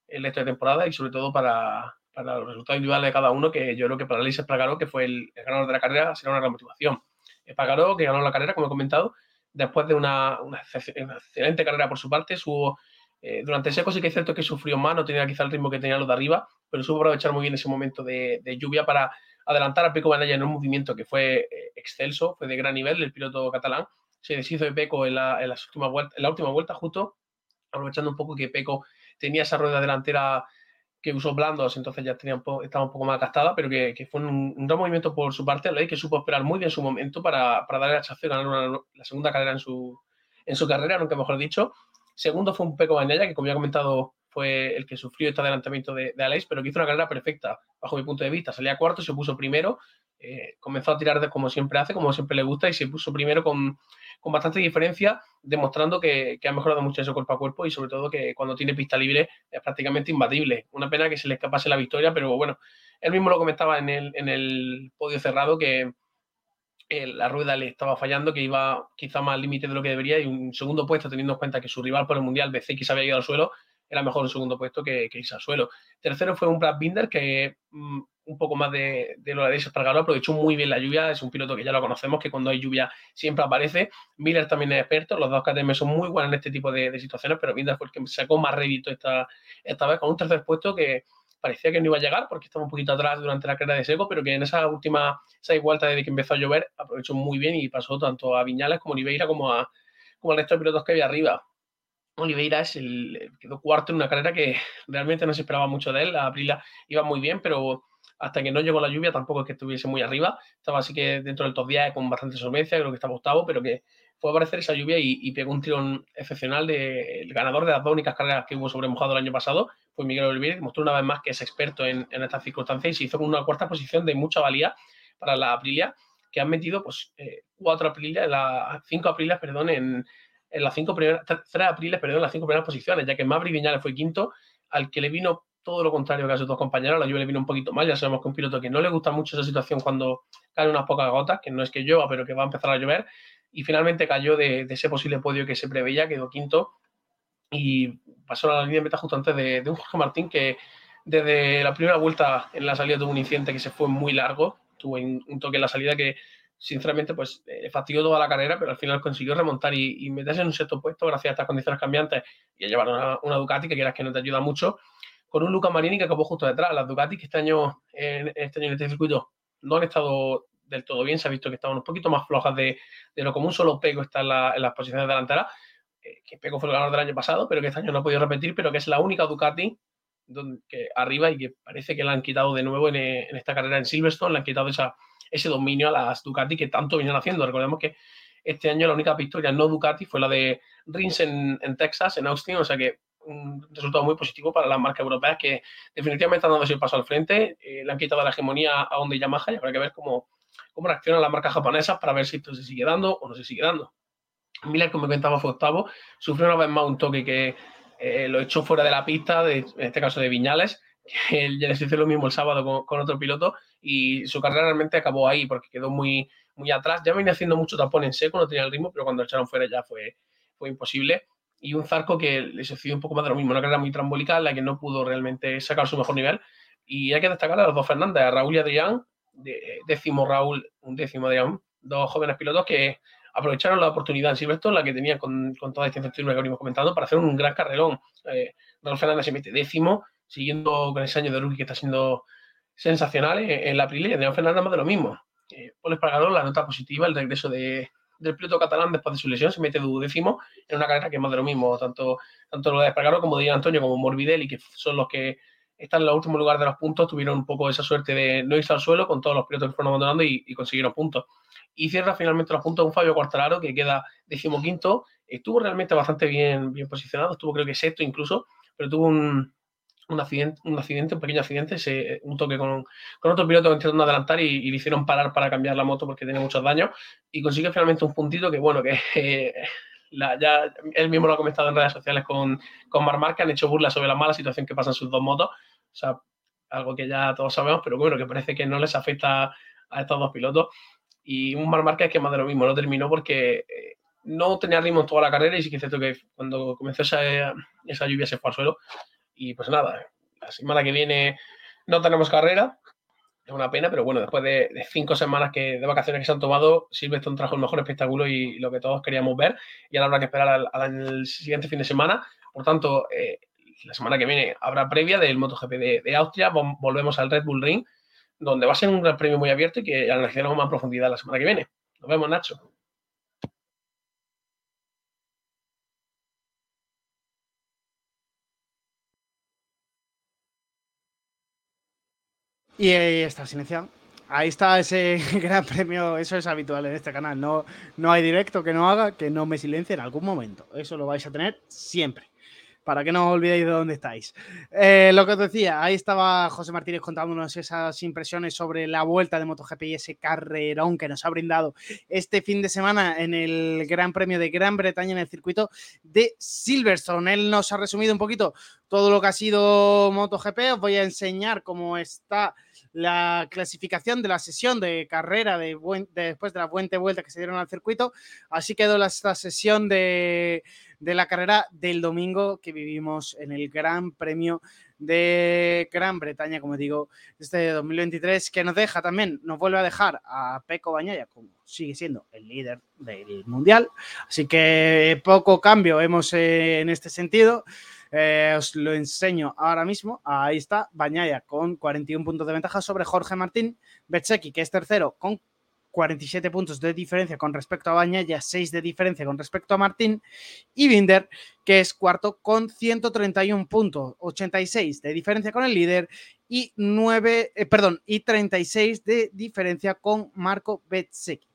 el resto de temporada y sobre todo para, para los resultados individuales de cada uno, que yo creo que para Alice Espargaró, que fue el, ganador de la carrera, será una gran motivación. Espargaró, que ganó la carrera, como he comentado, después de una, una, excelente carrera por su parte, subo, eh, durante seco sí que es cierto que sufrió más, no tenía quizá el ritmo que tenía los de arriba, pero supo aprovechar muy bien ese momento de, lluvia para adelantar a Peco Banaya en un movimiento que fue eh, excelso, fue de gran nivel, el piloto catalán. Se deshizo de Peco en la, en, última vuelta, en la última vuelta, justo aprovechando un poco que Peco tenía esa rueda delantera que usó blandos, entonces ya tenía estaba un poco más gastada, pero que, fue un, gran movimiento por su parte, que supo esperar muy bien su momento para, para darle el hachazo y ganar la segunda carrera en su, en su carrera, nunca mejor dicho. Segundo fue un Peco Bañaya, que como ya he comentado fue el que sufrió este adelantamiento de, de Aleix, pero que hizo una carrera perfecta, bajo mi punto de vista. Salía cuarto, se puso primero, eh, comenzó a tirar de como siempre hace, como siempre le gusta, y se puso primero con, con bastante diferencia, demostrando que, que, ha mejorado mucho eso cuerpo a cuerpo y sobre todo que cuando tiene pista libre es prácticamente imbatible. Una pena que se le escapase la victoria, pero bueno, él mismo lo comentaba en el, en el podio cerrado que eh, la rueda le estaba fallando, que iba quizá más al límite de lo que debería y un segundo puesto teniendo en cuenta que su rival por el Mundial BCX había ido al suelo, era mejor un segundo puesto que, que irse al suelo. Tercero fue un Brad Binder que mmm, un poco más de, de lo de Espargaro, aprovechó muy bien la lluvia, es un piloto que ya lo conocemos, que cuando hay lluvia siempre aparece. Miller también es experto, los dos KTM son muy buenos en este tipo de, de situaciones, pero Binder fue el que sacó más rédito esta, esta vez con un tercer puesto que parecía que no iba a llegar porque estaba un poquito atrás durante la carrera de seco, pero que en esa última seis vueltas desde que empezó a llover aprovechó muy bien y pasó tanto a Viñales como a Oliveira como, a, como al resto de pilotos que había arriba. Oliveira es el, quedó cuarto en una carrera que realmente no se esperaba mucho de él. La Aprilia iba muy bien, pero hasta que no llegó la lluvia tampoco es que estuviese muy arriba. Estaba así que dentro del top 10 con bastante solvencia, creo que estaba octavo, pero que fue a aparecer esa lluvia y, y pegó un tirón excepcional del de, ganador de las dos únicas carreras que hubo sobre mojado el año pasado, fue Miguel Oliveira, demostró una vez más que es experto en, en estas circunstancias y se hizo con una cuarta posición de mucha valía para la Aprilia, que han metido pues eh, cuatro Aprilia, la, cinco Aprilias, perdón, en, las cinco primeras, tres Apriles, perdón, en las cinco primeras posiciones, ya que Mavri Viñales fue quinto, al que le vino todo lo contrario que a sus dos compañeros, la lluvia le vino un poquito mal, ya sabemos que un piloto que no le gusta mucho esa situación cuando caen unas pocas gotas, que no es que llueva, pero que va a empezar a llover, y finalmente cayó de, de ese posible podio que se preveía, quedó quinto, y pasó a la línea de meta justo antes de, de, un Jorge Martín que desde la primera vuelta en la salida tuvo un incidente que se fue muy largo, tuvo un, toque en la salida que sinceramente pues eh, fastidió toda la carrera, pero al final consiguió remontar y, y, meterse en un sexto puesto gracias a estas condiciones cambiantes y a llevar una, una Ducati que quieras que no te ayuda mucho, con un Luca Marini que acabó justo detrás. Las Ducati que este año en, este año en este circuito no han estado del todo bien, se ha visto que estaban un poquito más flojas de, de lo común, solo Pego está en, la, en las posiciones delanteras, eh, que Pego fue el ganador del año pasado, pero que este año no ha podido repetir, pero que es la única Ducati donde, que arriba y que parece que la han quitado de nuevo en, en esta carrera en Silverstone, le han quitado ese dominio a las Ducati que tanto vienen haciendo. Recordemos que este año la única victoria no Ducati fue la de Rins en, Texas, en Austin, o sea que un resultado muy positivo para las marcas europeas que definitivamente han dado ese paso al frente, eh, le han quitado la hegemonía a Honda y Yamaha y habrá que ver cómo, cómo reaccionan las marcas japonesas para ver si esto se sigue dando o no se sigue dando. Miller, como comentaba, fue octavo, sufrió una vez más un toque que eh, lo echó fuera de la pista, de, en este caso de Viñales, que él ya les hizo lo mismo el sábado con, con, otro piloto y su carrera realmente acabó ahí porque quedó muy, muy atrás. Ya venía haciendo mucho tapón en seco, no tenía el ritmo, pero cuando echaron fuera ya fue, fue imposible. Y un Zarco que le sucedió un poco más de lo mismo, una carrera muy trambólica en la que no pudo realmente sacar su mejor nivel. Y hay que destacar a los dos Fernández, a Raúl y Adrián, de, décimo Raúl, un décimo Adrián, dos jóvenes pilotos que aprovecharon la oportunidad en Silverstone, la que tenía con, con toda esta incertidumbre que venimos comentando, para hacer un gran carrerón. Eh, Raúl Fernández se mete décimo, siguiendo con ese año de rookie que está siendo sensacional en, en la Aprilia, y Fernández más de lo mismo. Eh, Paul la nota positiva, el regreso de, del piloto catalán después de su lesión, se mete duodécimo en una carrera que es más de lo mismo, tanto, tanto lo de Espargaró como de Antonio como Morbidelli, que son los que están en el último lugar de los puntos, tuvieron un poco esa suerte de no irse al suelo con todos los pilotos que fueron abandonando y, consiguieron puntos. Y cierra finalmente los puntos un Fabio Quartararo que queda decimoquinto, estuvo realmente bastante bien, bien posicionado, estuvo creo que sexto incluso, pero tuvo un, un accidente, un accidente, un pequeño accidente, se, un toque con, con, otro piloto intentando adelantar y, le hicieron parar para cambiar la moto porque tenía muchos daños y consiguió finalmente un puntito que bueno, que eh, la, ya él mismo lo ha comentado en redes sociales con, con Mar que han hecho burla sobre la mala situación que pasan sus dos motos, o sea, algo que ya todos sabemos, pero bueno, que parece que no les afecta a estos dos pilotos. Y un Mar Márquez que más de lo mismo, no terminó porque eh, no tenía ritmo en toda la carrera y sí que es cierto que cuando comenzó esa, esa lluvia se fue al suelo. Y pues nada, la semana que viene no tenemos carrera, es una pena, pero bueno, después de, cinco semanas que, de vacaciones que se han tomado, Silverstone trajo el mejor espectáculo y lo que todos queríamos ver, y ahora habrá que esperar al, siguiente fin de semana. Por tanto, eh, la semana que viene habrá previa del MotoGP de, Austria, volvemos al Red Bull Ring, donde va a ser un gran premio muy abierto y que analizaremos más profundidad la semana que viene. Nos vemos, Nacho. Y ahí está silenciado. Ahí está ese gran premio, eso es habitual en este canal. No, no hay directo que no haga que no me silencie en algún momento. Eso lo vais a tener siempre. para que no os olvidéis de dónde estáis. Eh, lo que os decía, ahí estaba José Martínez contándonos esas impresiones sobre la vuelta de MotoGP y ese carrerón que nos ha brindado este fin de semana en el Gran Premio de Gran Bretaña en el circuito de Silverstone. Él nos ha resumido un poquito todo lo que ha sido MotoGP. Os voy a enseñar cómo está la clasificación de la sesión de carrera de, después de la puente vuelta que se dieron al circuito. Así quedó la, sesión de, de la carrera del domingo que vivimos en el Gran Premio de Gran Bretaña, como digo, este 2023, que nos deja también, nos vuelve a dejar a Peco Bañaya, como sigue siendo el líder del Mundial. Así que poco cambio hemos eh, en este sentido. Eh, os lo enseño ahora mismo. Ahí está, Bañaya con 41 puntos de ventaja sobre Jorge Martín. Betseki, que es tercero, con 47 puntos de diferencia con respecto a Bañaya, 6 de diferencia con respecto a Martín. Y Binder, que es cuarto, con 131 puntos, 86 de diferencia con el líder y 9, eh, perdón, y 36 de diferencia con Marco Betseki.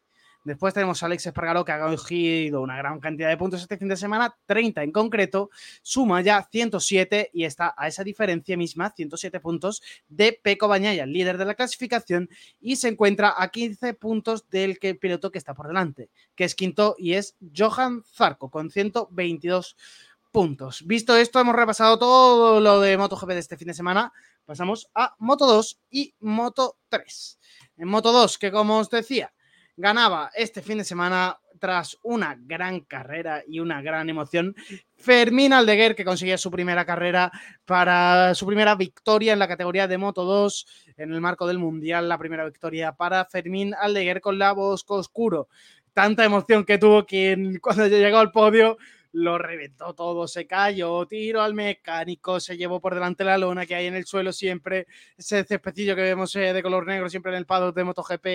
Después tenemos a Alex Espargaró, que ha cogido una gran cantidad de puntos este fin de semana, 30 en concreto, suma ya 107 y está a esa diferencia misma, 107 puntos, de Peco Bañaya, líder de la clasificación, y se encuentra a 15 puntos del piloto que está por delante, que es quinto y es Johan Zarco, con 122 puntos. Visto esto, hemos repasado todo lo de MotoGP de este fin de semana. Pasamos a Moto 2 y Moto 3. En Moto 2, que como os decía, ganaba este fin de semana tras una gran carrera y una gran emoción. Fermín Aldeguer, que conseguía su primera carrera para su primera victoria en la categoría de Moto 2 en el marco del Mundial, la primera victoria para Fermín Aldeguer con la Bosco Oscuro. Tanta emoción que tuvo que cuando llegó al podio lo reventó todo, se cayó, tiro al mecánico, se llevó por delante la lona que hay en el suelo siempre, ese cespecillo que vemos eh, de color negro siempre en el paddock de MotoGP,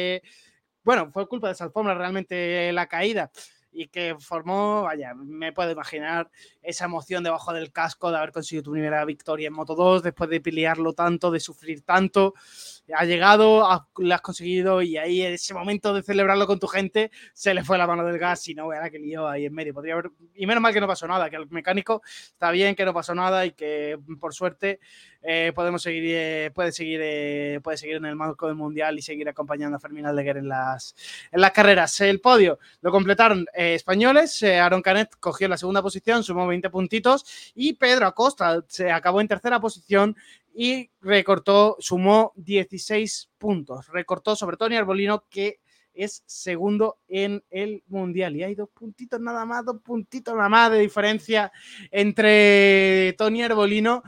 bueno, fue culpa de esa alfombra realmente la caída y que formó, vaya, me puedo imaginar esa emoción debajo del casco de haber conseguido tu primera victoria en Moto 2 después de pelearlo tanto, de sufrir tanto. Ha llegado, lo has conseguido y ahí en ese momento de celebrarlo con tu gente se le fue la mano del gas y no era que lío ahí en medio. Podría haber, y menos mal que no pasó nada, que el mecánico está bien, que no pasó nada y que por suerte eh, podemos seguir, eh, puede, seguir, eh, puede seguir en el marco del Mundial y seguir acompañando a Fermín Aldeguer en las, en las carreras. El podio lo completaron españoles, Aaron Canet cogió la segunda posición, sumó 20 puntitos y Pedro Acosta se acabó en tercera posición y recortó, sumó 16 puntos. Recortó sobre Tony Arbolino que es segundo en el Mundial. Y hay dos puntitos nada más, dos puntitos nada más de diferencia entre Tony Arbolino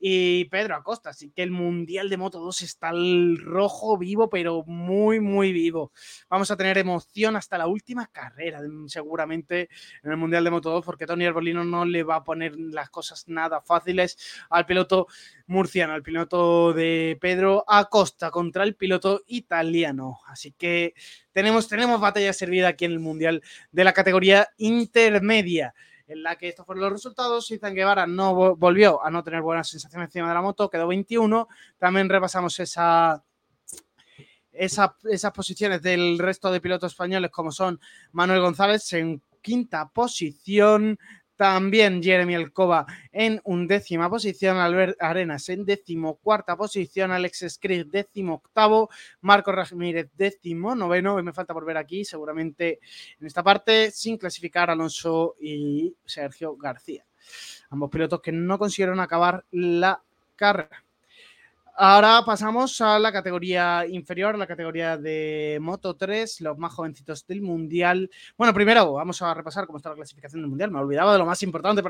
Pedro Acosta. Así que el Mundial de Moto 2 está al rojo vivo, pero muy, muy vivo. Vamos a tener emoción hasta la última carrera, seguramente, en el Mundial de Moto 2, porque Tony Arbolino no le va a poner las cosas nada fáciles al piloto murciano, al piloto de Pedro Acosta contra el piloto italiano. Así que tenemos, tenemos batalla servida aquí en el Mundial de la categoría intermedia en la que estos fueron los resultados. Izan Guevara no volvió a no tener buenas sensaciones encima de la moto, quedó 21. También repasamos esa, esas posiciones del resto de pilotos españoles, como son Manuel González en quinta posición, también Jeremy Alcoba en undécima posición, Albert Arenas en decimocuarta posición, Alex Script décimo octavo, Marco Ramírez décimo noveno, y me falta por ver aquí, seguramente en esta parte, sin clasificar Alonso y Sergio García. Ambos pilotos que no consiguieron acabar la carrera. Ahora pasamos a la categoría inferior, la categoría de Moto 3, los más jovencitos del Mundial. Bueno, primero vamos a repasar cómo está la clasificación del Mundial. Me olvidaba de lo más importante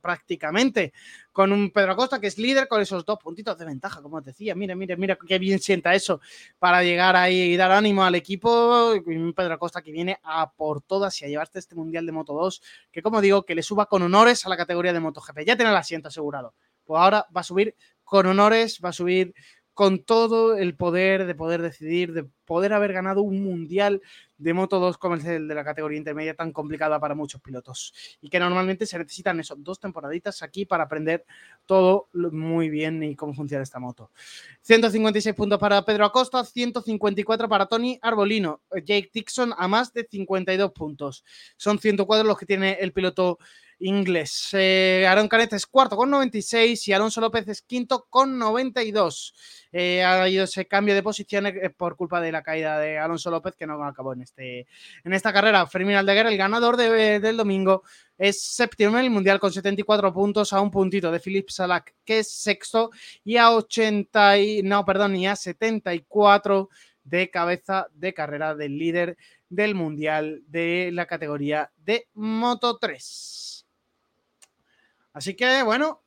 prácticamente, con un Pedro Acosta que es líder con esos dos puntitos de ventaja, como decía. Mira, mira, mira qué bien sienta eso para llegar ahí y dar ánimo al equipo. Un Pedro Acosta que viene a por todas y a llevarte este Mundial de Moto 2, que como digo, que le suba con honores a la categoría de MotoGP. Ya tiene el asiento asegurado. Pues ahora va a subir con honores, va a subir con todo el poder de poder decidir, de poder haber ganado un mundial de Moto 2 como el de la categoría intermedia tan complicada para muchos pilotos. Y que normalmente se necesitan esos dos temporaditas aquí para aprender todo muy bien y cómo funciona esta moto. 156 puntos para Pedro Acosta, 154 para Tony Arbolino, Jake Dixon a más de 52 puntos. Son 104 los que tiene el piloto inglés. Eh, Aaron es cuarto con 96 y Alonso López es quinto con 92. Eh, ha habido ese cambio de posiciones eh, por culpa de la caída de Alonso López que no acabó en, este, en esta carrera. Fermín Aldeguer, el ganador del domingo, es séptimo en el Mundial con 74 puntos a un puntito de Philip Salak, que es sexto, y a 80 y, no, perdón, y a 74 de cabeza de carrera del líder del Mundial de la categoría de Moto 3. Así que, bueno,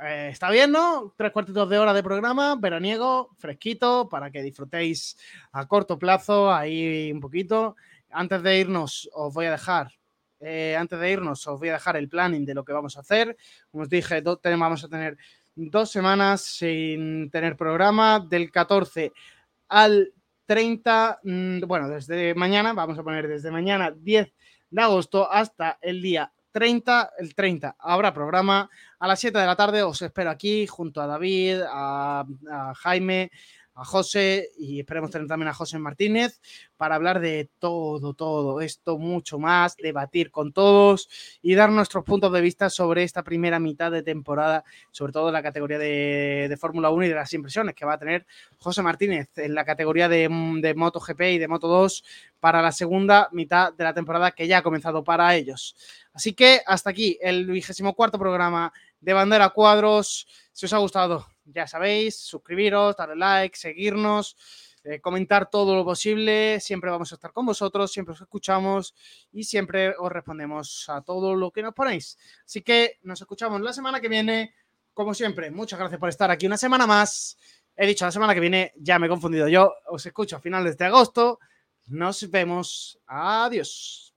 eh, está bien, ¿no? Tres cuartitos de hora de programa, veraniego, fresquito, para que disfrutéis a corto plazo, ahí un poquito. Antes de irnos, os voy a dejar, eh, antes de irnos, os voy a dejar el planning de lo que vamos a hacer. Como os dije, vamos a tener dos semanas sin tener programa, del 14 al 30, mm, bueno, desde mañana, vamos a poner desde mañana 10 de agosto hasta el día 30, el 30 habrá programa a las 7 de la tarde, os espero aquí junto a David, a, a Jaime, a José y esperemos tener también a José Martínez para hablar de todo, todo esto, mucho más, debatir con todos y dar nuestros puntos de vista sobre esta primera mitad de temporada, sobre todo en la categoría de, Fórmula 1 y de las impresiones que va a tener José Martínez en la categoría de, de MotoGP y de Moto 2 para la segunda mitad de la temporada que ya ha comenzado para ellos. Así que hasta aquí el vigésimo cuarto programa de Bandera Cuadros. Si os ha gustado, ya sabéis, suscribiros, darle like, seguirnos, eh, comentar todo lo posible. Siempre vamos a estar con vosotros, siempre os escuchamos y siempre os respondemos a todo lo que nos ponéis. Así que nos escuchamos la semana que viene. Como siempre, muchas gracias por estar aquí una semana más. He dicho la semana que viene, ya me he confundido yo. Os escucho a finales de agosto. Nos vemos. Adiós.